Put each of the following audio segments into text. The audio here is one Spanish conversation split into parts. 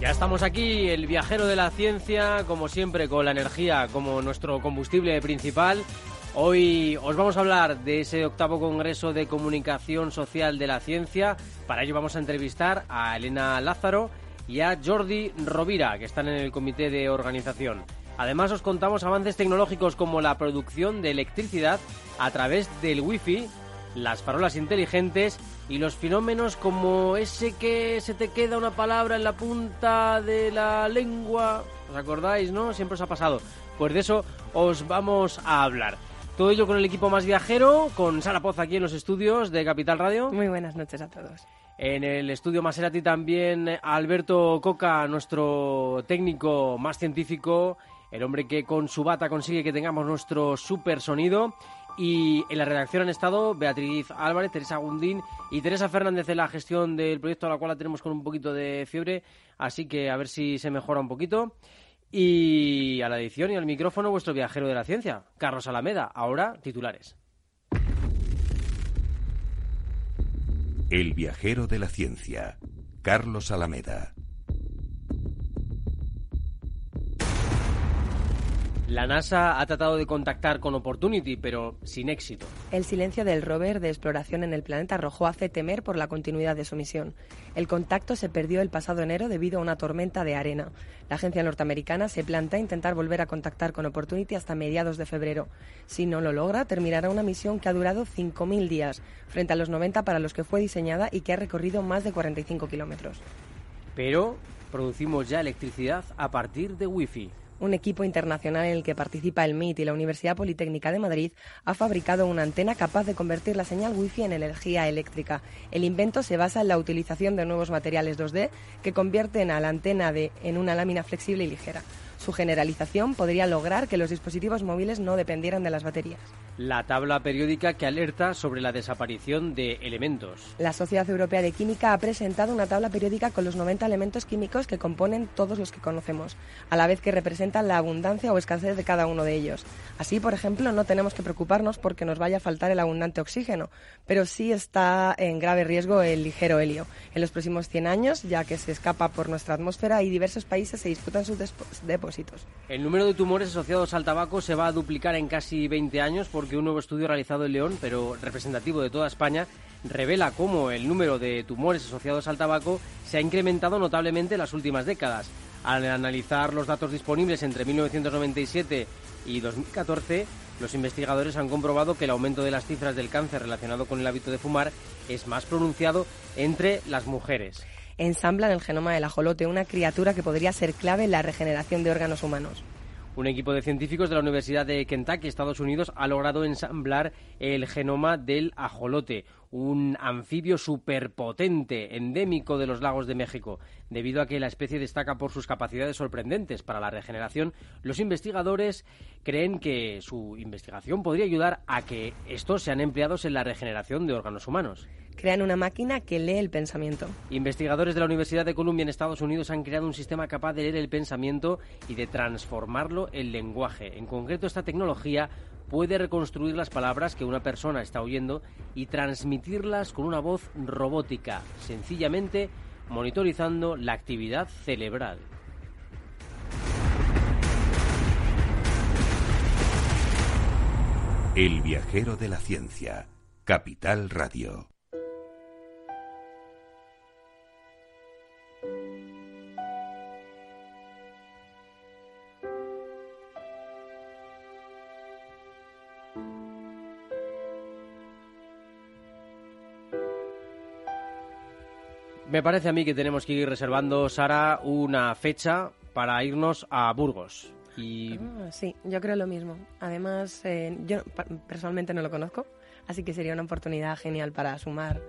Ya estamos aquí, el viajero de la ciencia, como siempre, con la energía como nuestro combustible principal. Hoy os vamos a hablar de ese octavo Congreso de Comunicación Social de la Ciencia. Para ello vamos a entrevistar a Elena Lázaro y a Jordi Rovira, que están en el comité de organización. Además os contamos avances tecnológicos como la producción de electricidad a través del wifi, las farolas inteligentes y los fenómenos como ese que se te queda una palabra en la punta de la lengua. ¿Os acordáis, no? Siempre os ha pasado. Pues de eso os vamos a hablar. Todo ello con el equipo más viajero, con Sara Poz aquí en los estudios de Capital Radio. Muy buenas noches a todos. En el estudio Maserati también Alberto Coca, nuestro técnico más científico, el hombre que con su bata consigue que tengamos nuestro super sonido. Y en la redacción han estado Beatriz Álvarez, Teresa Gundín y Teresa Fernández en la gestión del proyecto, a la cual la tenemos con un poquito de fiebre, así que a ver si se mejora un poquito. Y a la edición y al micrófono vuestro viajero de la ciencia, Carlos Alameda. Ahora titulares. El viajero de la ciencia, Carlos Alameda. La NASA ha tratado de contactar con Opportunity, pero sin éxito. El silencio del rover de exploración en el planeta rojo hace temer por la continuidad de su misión. El contacto se perdió el pasado enero debido a una tormenta de arena. La agencia norteamericana se plantea intentar volver a contactar con Opportunity hasta mediados de febrero. Si no lo logra, terminará una misión que ha durado 5.000 días, frente a los 90 para los que fue diseñada y que ha recorrido más de 45 kilómetros. Pero producimos ya electricidad a partir de Wi-Fi. Un equipo internacional en el que participa el MIT y la Universidad Politécnica de Madrid ha fabricado una antena capaz de convertir la señal Wi-Fi en energía eléctrica. El invento se basa en la utilización de nuevos materiales 2D que convierten a la antena en una lámina flexible y ligera. Su generalización podría lograr que los dispositivos móviles no dependieran de las baterías. La tabla periódica que alerta sobre la desaparición de elementos. La Sociedad Europea de Química ha presentado una tabla periódica con los 90 elementos químicos que componen todos los que conocemos, a la vez que representan la abundancia o escasez de cada uno de ellos. Así, por ejemplo, no tenemos que preocuparnos porque nos vaya a faltar el abundante oxígeno, pero sí está en grave riesgo el ligero helio. En los próximos 100 años, ya que se escapa por nuestra atmósfera y diversos países se disputan sus depósitos. El número de tumores asociados al tabaco se va a duplicar en casi 20 años porque un nuevo estudio realizado en León, pero representativo de toda España, revela cómo el número de tumores asociados al tabaco se ha incrementado notablemente en las últimas décadas. Al analizar los datos disponibles entre 1997 y 2014, los investigadores han comprobado que el aumento de las cifras del cáncer relacionado con el hábito de fumar es más pronunciado entre las mujeres ensamblan el genoma del ajolote, una criatura que podría ser clave en la regeneración de órganos humanos. Un equipo de científicos de la Universidad de Kentucky, Estados Unidos, ha logrado ensamblar el genoma del ajolote, un anfibio superpotente, endémico de los lagos de México. Debido a que la especie destaca por sus capacidades sorprendentes para la regeneración, los investigadores creen que su investigación podría ayudar a que estos sean empleados en la regeneración de órganos humanos crean una máquina que lee el pensamiento. Investigadores de la Universidad de Columbia en Estados Unidos han creado un sistema capaz de leer el pensamiento y de transformarlo en lenguaje. En concreto, esta tecnología puede reconstruir las palabras que una persona está oyendo y transmitirlas con una voz robótica, sencillamente monitorizando la actividad cerebral. El viajero de la ciencia, Capital Radio. Me parece a mí que tenemos que ir reservando, Sara, una fecha para irnos a Burgos. Y... Ah, sí, yo creo lo mismo. Además, eh, yo personalmente no lo conozco, así que sería una oportunidad genial para sumar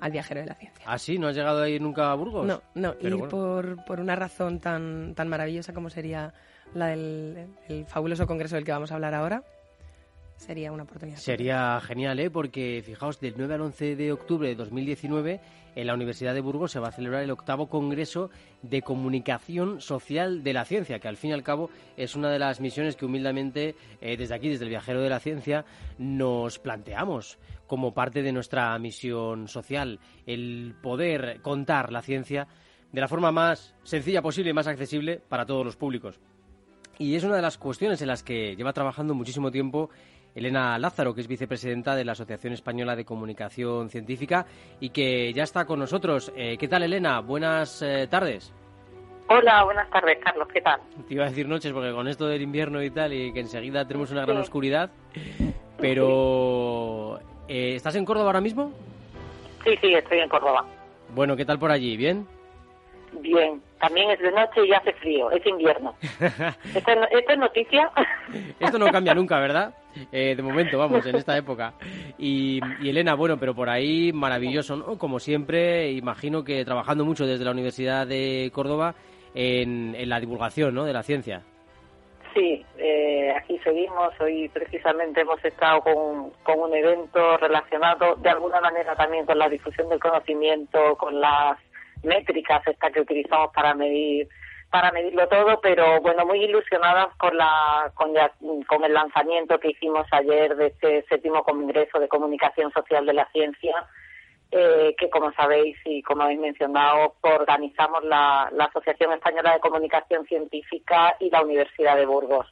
al viajero de la ciencia. ¿Ah, sí? ¿No has llegado a ir nunca a Burgos? No, no, y por, por, una razón tan, tan maravillosa como sería la del el fabuloso congreso del que vamos a hablar ahora, sería una oportunidad. Sería genial, ¿eh? Porque fijaos, del 9 al 11 de octubre de 2019 en la Universidad de Burgos se va a celebrar el octavo Congreso de Comunicación Social de la Ciencia, que al fin y al cabo es una de las misiones que humildemente eh, desde aquí, desde el Viajero de la Ciencia, nos planteamos como parte de nuestra misión social, el poder contar la ciencia de la forma más sencilla posible y más accesible para todos los públicos. Y es una de las cuestiones en las que lleva trabajando muchísimo tiempo Elena Lázaro, que es vicepresidenta de la Asociación Española de Comunicación Científica y que ya está con nosotros. Eh, ¿Qué tal, Elena? Buenas eh, tardes. Hola, buenas tardes, Carlos. ¿Qué tal? Te iba a decir noches porque con esto del invierno y tal, y que enseguida tenemos una gran oscuridad. Pero, eh, ¿estás en Córdoba ahora mismo? Sí, sí, estoy en Córdoba. Bueno, ¿qué tal por allí? ¿Bien? Bien, también es de noche y hace frío, es invierno. ¿Esta, es noticia? Esto no cambia nunca, ¿verdad? Eh, de momento, vamos, en esta época. Y, Elena, bueno, pero por ahí maravilloso, ¿no? Como siempre, imagino que trabajando mucho desde la Universidad de Córdoba en, la divulgación, ¿no? De la ciencia. Sí, eh, aquí seguimos. Hoy precisamente hemos estado con, con un evento relacionado de alguna manera también con la difusión del conocimiento, con las métricas estas que utilizamos para medir para medirlo todo, pero bueno, muy ilusionadas con la con, con el lanzamiento que hicimos ayer de este séptimo congreso de comunicación social de la ciencia, eh, que como sabéis y como habéis mencionado, organizamos la, la Asociación Española de Comunicación Científica y la Universidad de Burgos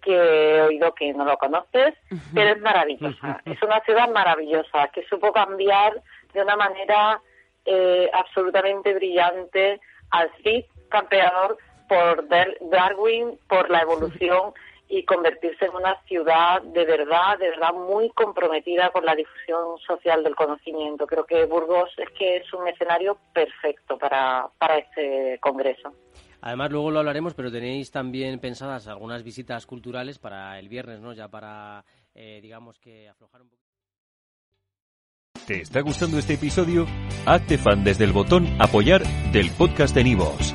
que he oído que no lo conoces, pero es maravillosa. Es una ciudad maravillosa que supo cambiar de una manera eh, absolutamente brillante al CID campeador por Darwin, por la evolución y convertirse en una ciudad de verdad, de verdad muy comprometida con la difusión social del conocimiento. Creo que Burgos es que es un escenario perfecto para, para este congreso. Además, luego lo hablaremos, pero tenéis también pensadas algunas visitas culturales para el viernes, ¿no? Ya para, eh, digamos que aflojar un poco. ¿Te está gustando este episodio? Hazte fan desde el botón Apoyar del podcast de Nivos.